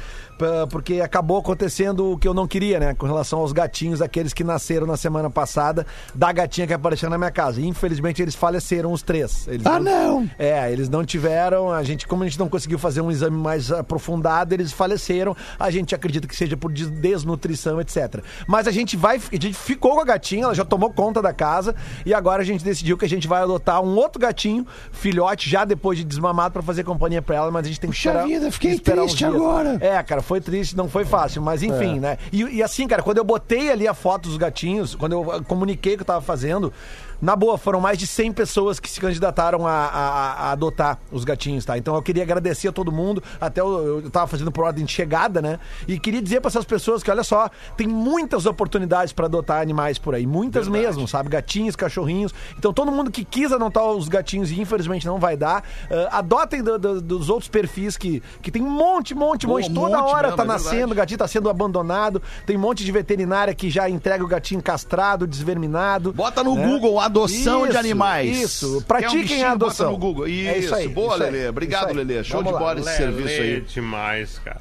porque acabou acontecendo o que eu não queria, né, com relação aos gatinhos, aqueles que nasceram na semana passada, da gatinha que apareceu na minha casa. Infelizmente, eles faleceram os três. Eles Ah, não! É, eles não tiveram, a gente, como a gente não conseguiu fazer um exame mais aprofundado, eles faleceram. A gente acredita que seja por des- desnutrição, etc. Mas a gente vai, a gente ficou com a gatinha, ela já tomou conta da casa e agora a gente decidiu que a gente vai adotar um outro gatinho, filhote, já depois de desmamado pra fazer companhia pra ela, mas a gente tem que Puxa esperar, vida, fiquei esperar triste agora. É, cara, foi triste, não foi fácil, mas enfim, né? E, e assim, cara, quando eu botei ali a foto dos gatinhos, quando eu ah, comuniquei que eu tava fazendo, na boa, foram mais de 100 pessoas que se candidataram a, a- a adotar os gatinhos, tá? Então eu queria agradecer a todo mundo, até eu, eu tava fazendo por ordem de chegada, né? E queria dizer pra essas pessoas que, olha só, tem muitas oportunidades pra adotar animais por aí, muitas mesmo, sabe? Gatinhos, cachorrinhos. Então todo mundo que quis adotar os gatinhos e infelizmente não vai dar, ah, adotem do- do- dos outros perfis que, que tem um monte, monte, monte. Toda monte hora mesmo, tá é nascendo, verdade. o gatinho tá sendo abandonado. Tem um monte de veterinária que já entrega o gatinho castrado, desverminado. Bota no né? Google adoção de Isso, animais. Isso, um pratiquem bichinho, a adoção. no Google. Isso, É isso aí, boa, isso Lelê. Obrigado. Lelê. Show Vamos de lá. bola esse serviço aí. demais, cara.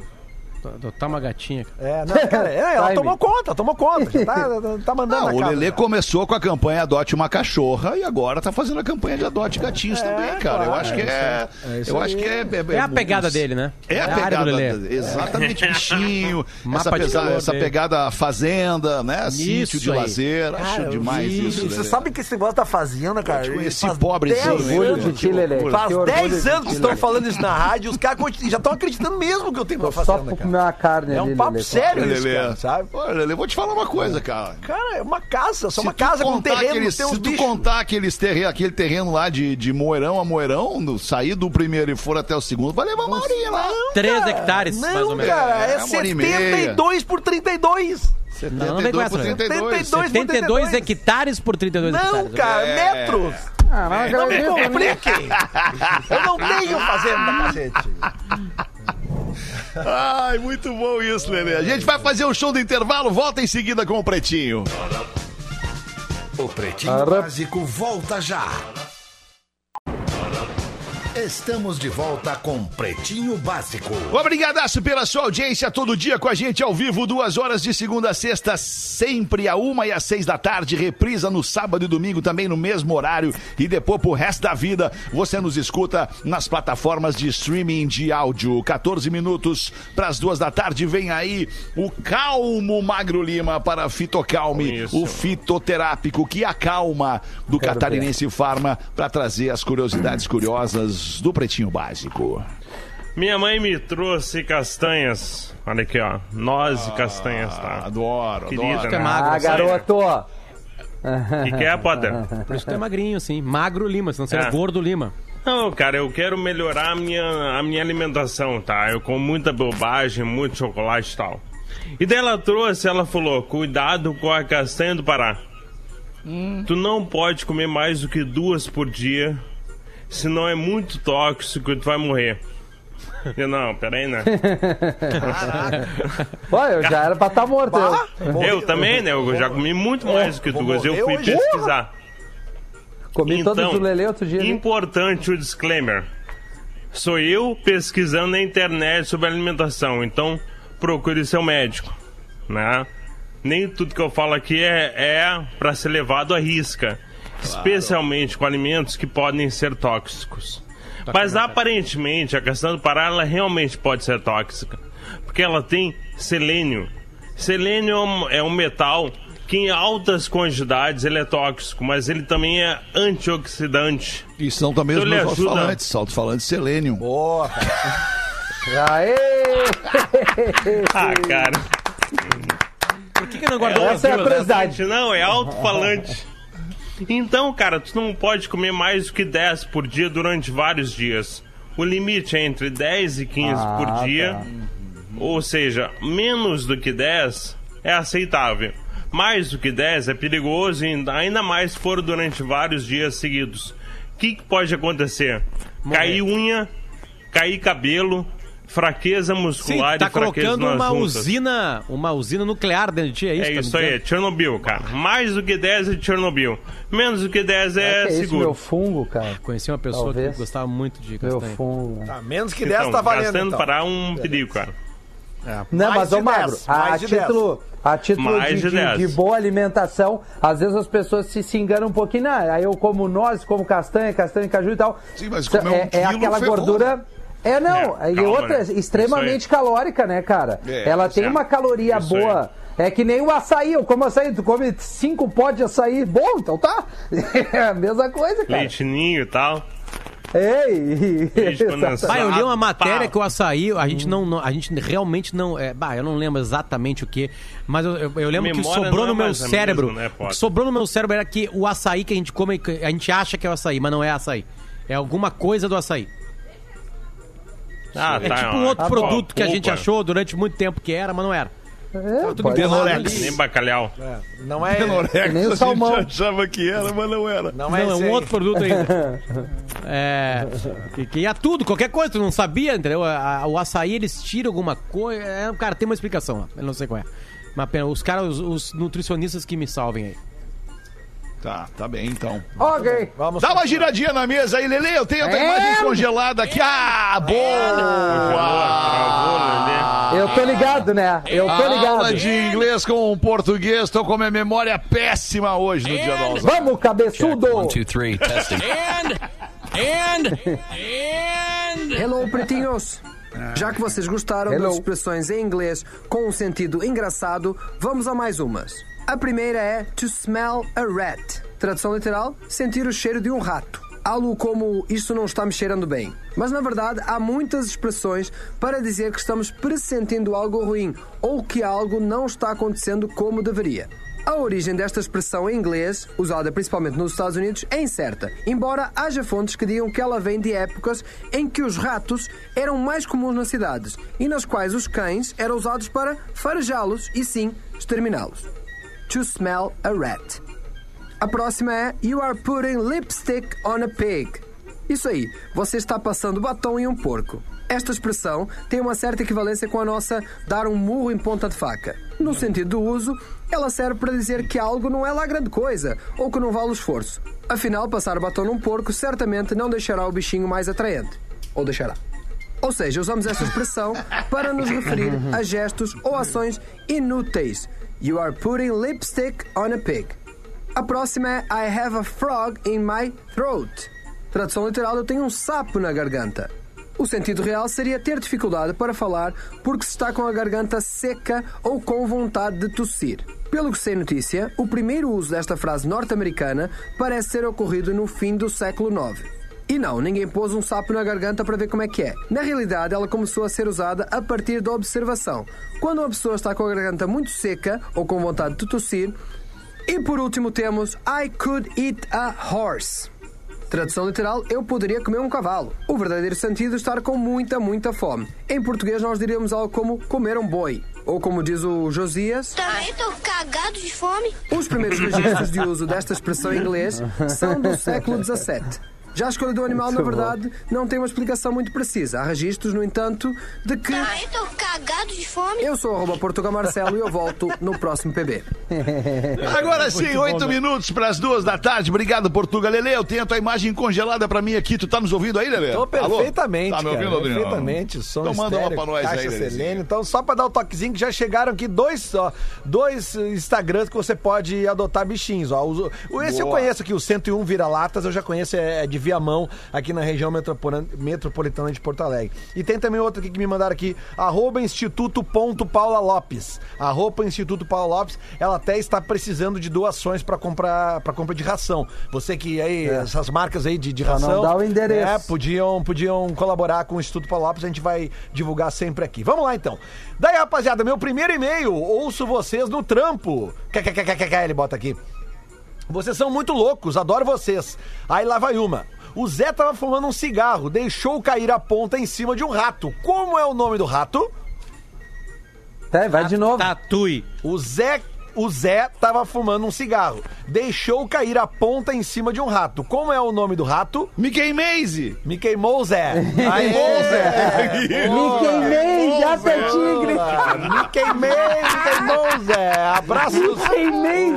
Adotar uma gatinha. É, não, cara, é, ela (laughs) tomou conta, tomou conta. Já tá, tá mandando Não, o casa, Lelê começou com a campanha Adote uma Cachorra e agora tá fazendo a campanha de Adote Gatinhos também, cara. eu claro, acho que é. é isso eu acho que é. É a pegada dele, né? É a pegada. Exatamente, bichinho. (laughs) essa, Mapa de pesa- calor essa dele. pegada fazenda, né? Sítio de lazer. Acho demais e- isso. e Você sabe que esse negócio da fazenda, cara? te conheci faz pobrezinho, 10 hein? Orgulho anos- de ti, Lelê. Faz Que orgulho 10 de anos que estão falando isso na rádio, os caras já estão acreditando mesmo que eu tenho uma fazenda, cara. Comer uma carne É ali, um papo Lelê. sério isso, Lelê. cara, sabe? Olha, Lelê, vou te falar uma coisa, cara. Cara, é uma casa, só Se uma tu casa com contar terreno, aqueles- tem uns Se tu bichos. contar aqueles terreno, aquele terreno lá de, de Moeirão a Moeirão, no, sair do primeiro e for até o segundo, vai levar uma horinha lá. 3 hectares, Não, mais ou menos. cara, é, É, uma hora e meia. 72 por 32. Não, não vem com 72 essa, por né? 32. 72 72 hectares por 32 Não, hectares. cara, É. metros. Ah, mas Não me eu- eu- compliquem. Eu não tenho fazenda, cacete. Ai, muito bom isso, Lelê. A gente vai fazer o show do intervalo, volta em seguida com o Pretinho. O Pretinho Arra- Básico volta já. Estamos de volta com Pretinho Básico. Obrigadaço pela sua audiência todo dia com a gente ao vivo, duas horas de segunda a sexta, sempre a uma e às seis da tarde, reprisa no sábado e domingo também no mesmo horário e depois pro resto da vida você nos escuta nas plataformas de streaming de áudio. 14 minutos para as duas da tarde vem aí o Calmo Magro Lima para Fitocalme, Isso. o fitoterápico que acalma do Catarinense Farma para trazer as curiosidades curiosas do Pretinho Básico. Minha mãe me trouxe castanhas. Olha aqui, ó. Noz e castanhas, tá? Adoro, Querida, adoro. que é né? magro, Ah, garoto. O que, que é, Potter? Por isso tu é magrinho, sim. Magro Lima, senão seria É. gordo Lima. Não, cara, eu quero melhorar a minha, a minha alimentação, tá? Eu como muita bobagem, muito chocolate e tal. E daí ela trouxe, ela falou, cuidado com a castanha do Pará. Tu não pode comer mais do que duas por dia, senão é muito tóxico e tu vai morrer. (laughs) Eu, não, peraí, né? Pô, eu já era pra estar morto. eu. Eu também, né? Eu já comi muito mais do que vou duas. Eu fui hoje. pesquisar. Comi Então, todos do Lelê outro dia. né? Importante o disclaimer. Sou eu pesquisando na internet sobre alimentação, então procure seu médico, né? nem tudo que eu falo aqui é, é para ser levado à risca, especialmente com alimentos que podem ser tóxicos. Mas aparentemente a questão do Pará ela realmente pode ser tóxica, porque ela tem selênio. Selênio é um, é um metal que em altas quantidades ele é tóxico, mas ele também é antioxidante. E são também Então os meus ajuda. alto-falantes, alto-falantes selênio. Boa, cara. Aê! (laughs) Ah, cara. Por que, que não guardou Essa é a né? curiosidade. Não, é alto-falante. Então, cara, tu não pode comer mais do que 10 por dia durante vários dias. O limite é entre 10 e 15 Ah, por dia. tá. Ou seja, menos do que 10 é aceitável. Mais do que 10 é perigoso e ainda mais se for durante vários dias seguidos. O que, que pode acontecer? Cair unha, cair cabelo, fraqueza Sim, muscular tá e fraqueza colocando uma juntas. usina, uma usina nuclear dentro de ti, é isso? É que isso tá me aí, dizendo? Chernobyl, cara. Mais do que 10 é Chernobyl. Menos do que 10 É, é, que é esse seguro. meu fungo, cara. Conheci uma pessoa Talvez. que gostava muito de Meu castanha. fungo. né? Tá, menos que 10 Então, tá valendo, gastando então. para um perigo, cara. Não, Mais mas, ô Magro, 10, a, título, a título de, de de- 10. de boa alimentação, às vezes as pessoas se, se enganam um pouquinho. Não, aí eu como nozes, como castanha, castanha, caju e tal. Sim, mas Isso comer um é, é aquela ferrou, gordura. É, não, É, e calma, outra, né? extremamente calórica, né, cara? É, Ela tem uma caloria Isso aí. boa. É que nem o açaí, eu como açaí, tu come cinco potes de açaí, bom, então tá. (laughs) É a mesma coisa, cara. Leite ninho e tal. Ei. Bah, eu li uma Ah, matéria pá. que o açaí, a gente não, não- a gente realmente não, é, bah, eu não lembro exatamente o que, mas eu, eu- eu lembro que sobrou é no meu cérebro, mesma, né, o que sobrou no meu cérebro era que o açaí que a gente come, a gente acha que é o açaí, mas não é açaí. É alguma coisa do açaí. Ah, É tá. tipo um outro tá produto bom. que a gente achou durante muito tempo que era, mas não era. É, tudo Penorex. Nem bacalhau. Não é, Penorex, Nem o a gente salmão. achava que era, mas não era. não Não, é, é esse um outro produto ainda. (laughs) É. Que, que ia tudo, qualquer coisa, tu não sabia, entendeu? A- a- o açaí, eles tiram alguma coisa. É, cara, tem uma explicação lá. Eu não sei qual é. Mas pena, os caras, os, os nutricionistas que me salvem aí. Tá, tá bem então. Ok. Vamos Dá uma giradinha na mesa aí, Lele. Eu tenho a tua É. imagem congelada aqui. Ah, boa! Eu tô ligado, né? Eu tô Aula ligado. de inglês com português. Tô com a minha memória péssima hoje no dia do Alzheimer. Vamos, cabeçudo! Hello, pretinhos! Já que vocês gostaram Hello. das expressões em inglês com um sentido engraçado, vamos a mais umas. A primeira é to smell a rat. Tradução literal: sentir o cheiro de um rato. Algo como isto não está me cheirando bem. Mas na verdade há muitas expressões para dizer que estamos pressentindo algo ruim ou que algo não está acontecendo como deveria. A origem desta expressão em inglês, usada principalmente nos Estados Unidos, é incerta, embora haja fontes que digam que ela vem de épocas em que os ratos eram mais comuns nas cidades e nas quais os cães eram usados para farejá-los e sim exterminá-los. To smell a rat. A próxima é You are putting lipstick on a pig. Isso aí, você está passando batom em um porco. Esta expressão tem uma certa equivalência com a nossa dar um murro em ponta de faca. No sentido do uso, ela serve para dizer que algo não é lá grande coisa ou que não vale o esforço. Afinal, passar batom num porco certamente não deixará o bichinho mais atraente. Ou deixará. Ou seja, usamos esta expressão para nos referir a gestos ou ações inúteis. You are putting lipstick on a pig. A próxima é I have a frog in my throat. Tradução literal, eu tenho um sapo na garganta. O sentido real seria ter dificuldade para falar porque se está com a garganta seca ou com vontade de tossir. Pelo que sei notícia, o primeiro uso desta frase norte-americana parece ter ocorrido no fim do século IX. E não, ninguém pôs um sapo na garganta para ver como é que é. Na realidade, ela começou a ser usada a partir da observação. Quando uma pessoa está com a garganta muito seca ou com vontade de tossir. E por último temos I could eat a horse. Tradução literal, eu poderia comer um cavalo. O verdadeiro sentido é estar com muita, muita fome. Em português nós diríamos algo como comer um boi. Ou como diz o Josias, Também tô cagado de fome. os primeiros registros de uso desta expressão em inglês são do século XVII. Já a escolha do animal, na verdade, não tem uma explicação muito precisa. Há registros, no entanto, de que. Ai, eu tô cagado de fome. Eu sou arroba Portugal Marcelo e eu volto no próximo PB. (laughs) Agora sim, oito minutos para as duas da tarde. Obrigado, Portuga. Lele, eu tenho a tua imagem congelada pra mim aqui. Tu tá nos ouvindo aí, Lele? Tô Alô? perfeitamente, Tá me cara, ouvindo, Adriano? perfeitamente. Som Então manda uma pra nós caixa aí, selênio. Então, só pra dar o toquezinho que já chegaram aqui dois, ó, dois Instagrams que você pode adotar bichinhos, ó. Esse eu Boa. conheço aqui, o 101 Vira-Latas, eu já conheço, é, é de Viamão, aqui na região metropolitana de Porto Alegre. E tem também outro aqui que me mandaram aqui, arroba instituto.paula Lopes. Arroba Instituto Paula Lopes, ela até está precisando de doações pra comprar para compra de ração. Você que aí, essas marcas aí de, de ração. não dá o endereço. É, podiam, podiam colaborar com o Instituto Paulo Lopes, a gente vai divulgar sempre aqui. Vamos lá então. Daí, rapaziada, meu primeiro e-mail, ouço vocês no trampo. KKKKK, ele bota aqui. Vocês são muito loucos, adoro vocês. Aí lá vai uma. O Zé tava fumando um cigarro, deixou cair a ponta em cima de um rato. Como é o nome do rato? Tá, vai de novo. Tatui. O Zé, o Zé tava fumando um cigarro, deixou cair a ponta em cima de um rato. Como é o nome do rato? Mickey Maze. Me queimou o Zé. Aí, Me queimei, já tem tigre. Me queimei, me queimou o Zé. Abraço Me do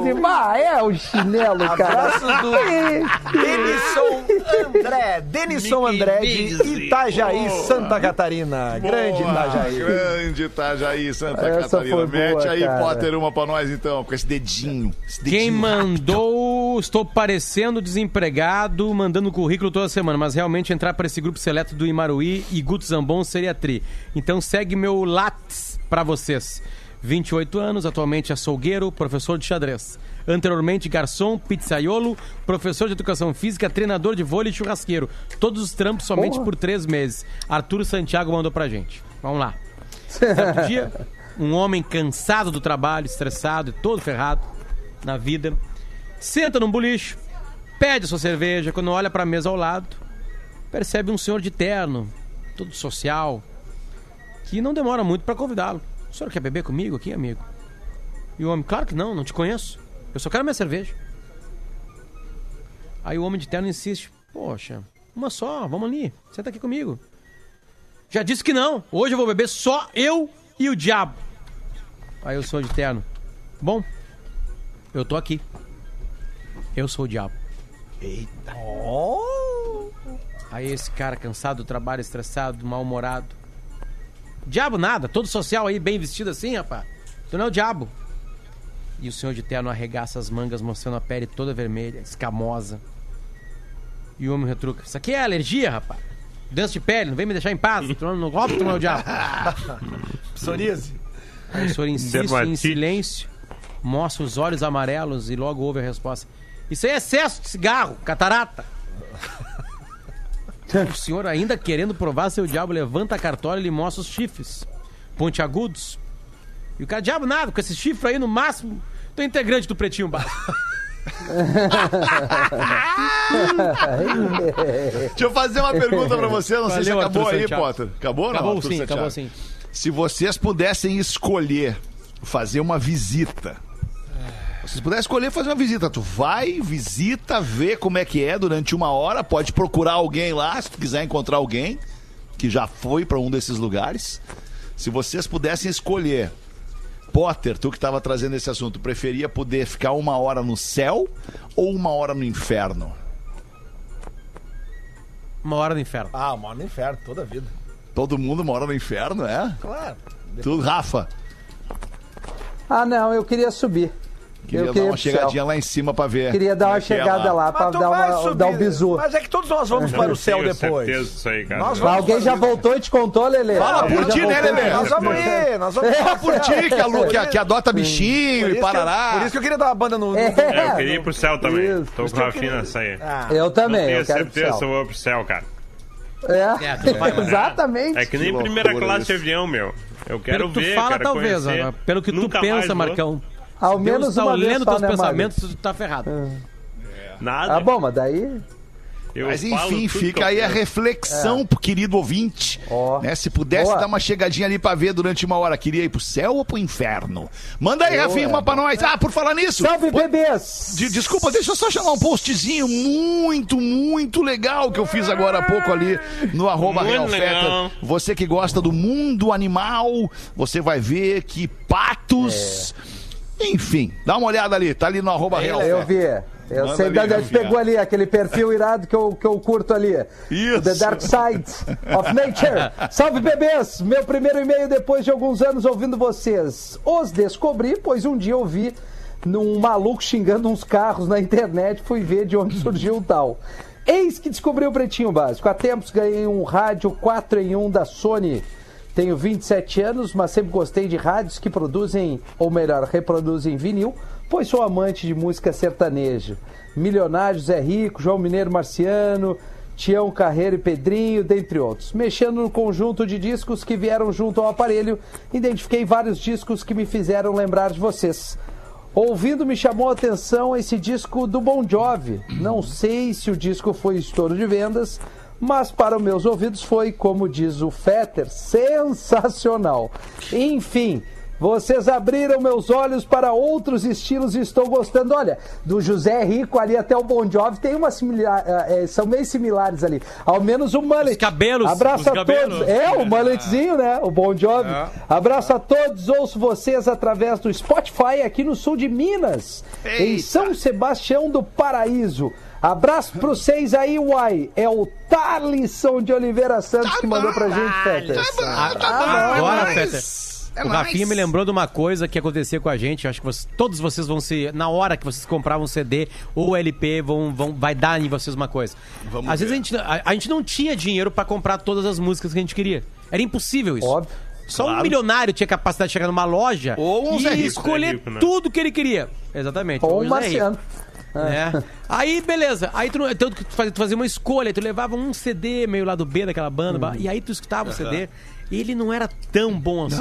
queimei, bah, é o chinelo, cara. Abraço do Denison André. Denison André de Itajaí, Santa Catarina. Grande Itajaí. Grande Itajaí, Santa Essa Catarina. Mete boa, aí, cara. Potter, uma pra nós então, com esse dedinho. Esse dedinho Quem rápido. mandou, estou parecendo desempregado, mandando currículo toda semana, mas realmente entrar para esse grupo seleto do Imaruí e Guto Zambon seria tri. Então segue meu Lattes para vocês. 28 anos, atualmente açougueiro, professor de xadrez. Anteriormente, garçom, pizzaiolo, professor de educação física, treinador de vôlei e churrasqueiro. Todos os trampos somente Porra. por três meses. Arthur Santiago mandou pra gente. Vamos lá. (laughs) Certo dia, um homem cansado do trabalho, estressado e todo ferrado na vida, senta num boliche, pede sua cerveja, quando olha pra mesa ao lado, percebe um senhor de terno, todo social, que não demora muito pra convidá-lo. O senhor quer beber comigo aqui, amigo? E o homem, claro que não, não te conheço. Eu só quero minha cerveja. Aí o homem de terno insiste, poxa, uma só, vamos ali, senta aqui comigo. Já disse que não. Hoje eu vou beber só eu e o diabo. Aí eu sou de terno. Bom, eu tô aqui. Eu sou o diabo. Eita. Aí esse cara cansado do trabalho, estressado, mal-humorado. Diabo nada, todo social aí, bem vestido assim, rapaz. Tu não é o diabo. E o senhor de terno arregaça as mangas, mostrando a pele toda vermelha, escamosa. E o homem retruca. Isso aqui é alergia, rapaz. Doença de pele, não vem me deixar em paz. Não, tu não é o diabo. (laughs) Psoríase. Aí o senhor insiste Dermatite. em silêncio, mostra os olhos amarelos e logo ouve a resposta. Isso aí é excesso de cigarro, catarata. (laughs) o senhor, ainda querendo provar seu diabo, levanta a cartola e lhe mostra os chifres pontiagudos. E o cara, diabo nada, com esse chifre aí no máximo, tô integrante do Pretinho Básico. (laughs) Deixa eu fazer uma pergunta pra você, não sei se Valeu, acabou Arthur aí, Santiago. Potter. Acabou ou não? Acabou Arthur sim, Santiago? acabou sim. Se vocês pudessem escolher fazer uma visita, vocês pudessem escolher fazer uma visita, tu vai, visita, vê como é que é durante uma hora, pode procurar alguém lá, se tu quiser encontrar alguém que já foi pra um desses lugares. Se vocês pudessem escolher, Potter, tu que estava trazendo esse assunto, preferia poder ficar uma hora no céu ou uma hora no inferno? Uma hora no inferno. Ah, mora no inferno, toda a vida. Todo mundo mora no inferno, é? Claro. Tu, Rafa, Ah, não, eu queria subir. Queria eu dar queria uma chegadinha lá em cima pra ver. Queria dar uma é que é chegada lá, pra dar, uma, subir. dar um bizu. Mas é que todos nós vamos para o céu Tenho depois. certeza disso aí, cara. Nós Alguém já voltou e te contou, Lelê? Fala por ti, né, Lelê? Nós vamos ir, nós vamos É, Fala por ti, que, a Lu- que, que adota bichinho e que parará. por isso que eu queria dar uma banda no. no- É, É, eu queria ir pro céu também. Isso. Tô com a Rafinha nessa aí. Ah, Eu também, eu quero certeza se eu vou pro céu, cara. É, É, (laughs) mas- exatamente. É que nem Que primeira classe isso. de avião, meu. Eu quero Pelo que tu ver, fala, talvez, conhecer. Pelo que tu Nunca pensa, vou. Ao Deus menos tá uma vez lendo só, teus né, pensamentos, tu tá ferrado. Nada. Ah, bom, mas daí... Eu Mas enfim, fica aí a reflexão pro querido ouvinte. Ó. Né? Se pudesse Boa. dar uma chegadinha ali pra ver durante uma hora, queria ir pro céu ou pro inferno? Manda aí, Rafinha, uma é, pra nós. Ah, por falar nisso. Salve, pô, bebês! de- desculpa, deixa eu só chamar um postzinho muito, muito legal que eu fiz agora há pouco ali no arroba Real. Feta. Você que gosta do mundo animal, você vai ver que patos. Enfim, dá uma olhada ali, tá ali no arroba Real Eu vi. Eu Manda sei Rafinha. pegou ali, aquele perfil irado que eu, que eu curto ali. Isso. The Dark Side of Nature. (laughs) Salve, bebês! Meu primeiro e-mail depois de alguns anos ouvindo vocês. Os descobri, pois um dia eu vi num maluco xingando uns carros na internet, fui ver de onde surgiu o tal. Eis que descobri o Pretinho Básico. Há tempos ganhei um rádio 4 em 1 da Sony. Tenho 27 anos, mas sempre gostei de rádios que produzem, ou melhor, reproduzem vinil, pois sou amante de música sertaneja. Milionários é Rico, João Mineiro Marciano, Tião Carreiro e Pedrinho, dentre outros. Mexendo no conjunto de discos que vieram junto ao aparelho, identifiquei vários discos que me fizeram lembrar de vocês. Ouvindo me chamou a atenção esse disco do Bon Jovi. Não sei se o disco foi estouro de vendas, mas para os meus ouvidos foi, como diz o Fetter, sensacional. Enfim, vocês abriram meus olhos para outros estilos e estou gostando. Olha, do José Rico ali até o Bon Jovi tem uma similar, eh, são meio similares ali. Ao menos o mullet. Os cabelos, Abraço os a cabelos. todos. É, o mulletzinho, né? O Bon Jovi. É. Abraço a todos. Ouço vocês através do Spotify aqui no sul de Minas, em São Sebastião do Paraíso. Abraço pra vocês aí, uai. É o Tarlisson de Oliveira Santos que mandou pra gente, Fetter. Ah, Agora, Fetter. É o Rafinha me lembrou de uma coisa que acontecia com a gente. Acho que vocês- todos vocês vão se. Na hora que vocês compravam CD ou LP, vão, vão, vai dar em vocês uma coisa. Vamos Às ver. vezes a gente, a, a gente não tinha dinheiro pra comprar todas as músicas que a gente queria. Era impossível isso. Óbvio. Só um Claro. milionário tinha capacidade de chegar numa loja Ou um e Zé Rico. escolher Zé Rico, né? tudo que ele queria. Exatamente. Ou Rico. Marciano. É. Aí, beleza. Aí tu, não- então, tu, fazia, tu fazia uma escolha, tu levava um CD meio lado B daquela banda, e aí tu escutava o CD, e ele não era tão bom assim.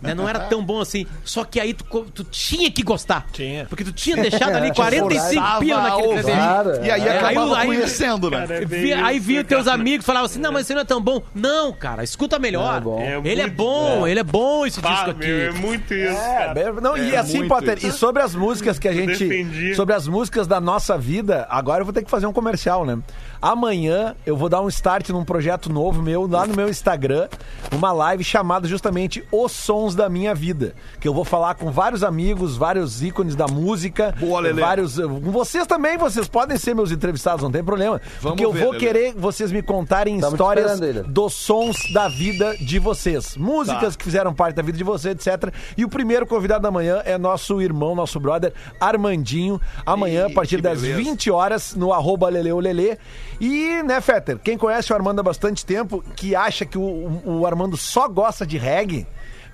Né? Não era tão bom assim. Só que aí tu, tu tinha que gostar. Tinha. Porque tu tinha deixado ali (laughs) 45 pila naquele. Claro. E aí É, acabava aí- conhecendo, né? Cara, é Via- aí via teus amigos falavam assim: não, mas esse não é tão bom. Não, cara, escuta melhor. É bom. É ele é bom, ele é bom esse disco aqui. meu, é muito isso, É, cara. não, e É assim, Potter, isso. e sobre as músicas que a gente. defendi. Sobre as músicas da nossa vida, agora eu vou ter que fazer um comercial, né? Amanhã eu vou dar um start num projeto novo meu, lá no meu Instagram, uma live chamada justamente Os Sons da Minha Vida. Que eu vou falar com vários amigos, vários ícones da música. Boa, Lelê. Vários. Com vocês também, vocês podem ser meus entrevistados, não tem problema. Vamos porque eu ver, vou Lelê. querer vocês me contarem Tamo histórias dos sons da vida de vocês. Músicas Tá. que fizeram parte da vida de você, etc. E o primeiro convidado da manhã é nosso irmão, nosso brother, Armandinho. Amanhã, Ih, a partir das beleza. 20 horas, no arroba Leleolele. E, né, Fetter, quem conhece o Armando há bastante tempo, que acha que o, o- o Armando só gosta de reggae,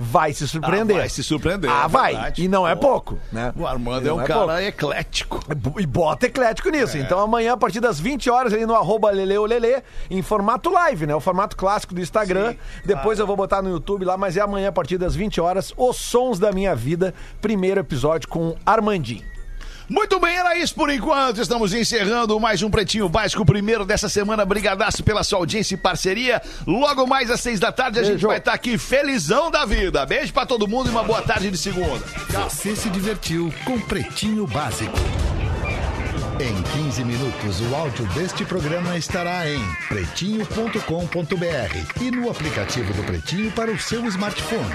vai se surpreender. Ah, vai se surpreender, Ah, é vai. verdade. E não é pouco, né? O Armando é um não cara pouco. eclético. E bota eclético nisso. É. Então amanhã, a partir das 20 horas, ali no arroba Leleolele, em formato live, né? O formato clássico do Instagram. Depois eu vou botar no YouTube lá, mas é amanhã, a partir das 20 horas, Os Sons da Minha Vida, primeiro episódio com Armandinho. Muito bem, era isso por enquanto. Estamos encerrando mais um Pretinho Básico, o primeiro dessa semana. Brigadaço pela sua audiência e parceria. Logo mais às seis da tarde a gente Beijo. vai estar aqui felizão da vida. Beijo pra todo mundo e uma boa tarde de segunda. Você se divertiu com Pretinho Básico. Em 15 minutos, o áudio deste programa estará em pretinho.com.br e no aplicativo do Pretinho para o seu smartphone.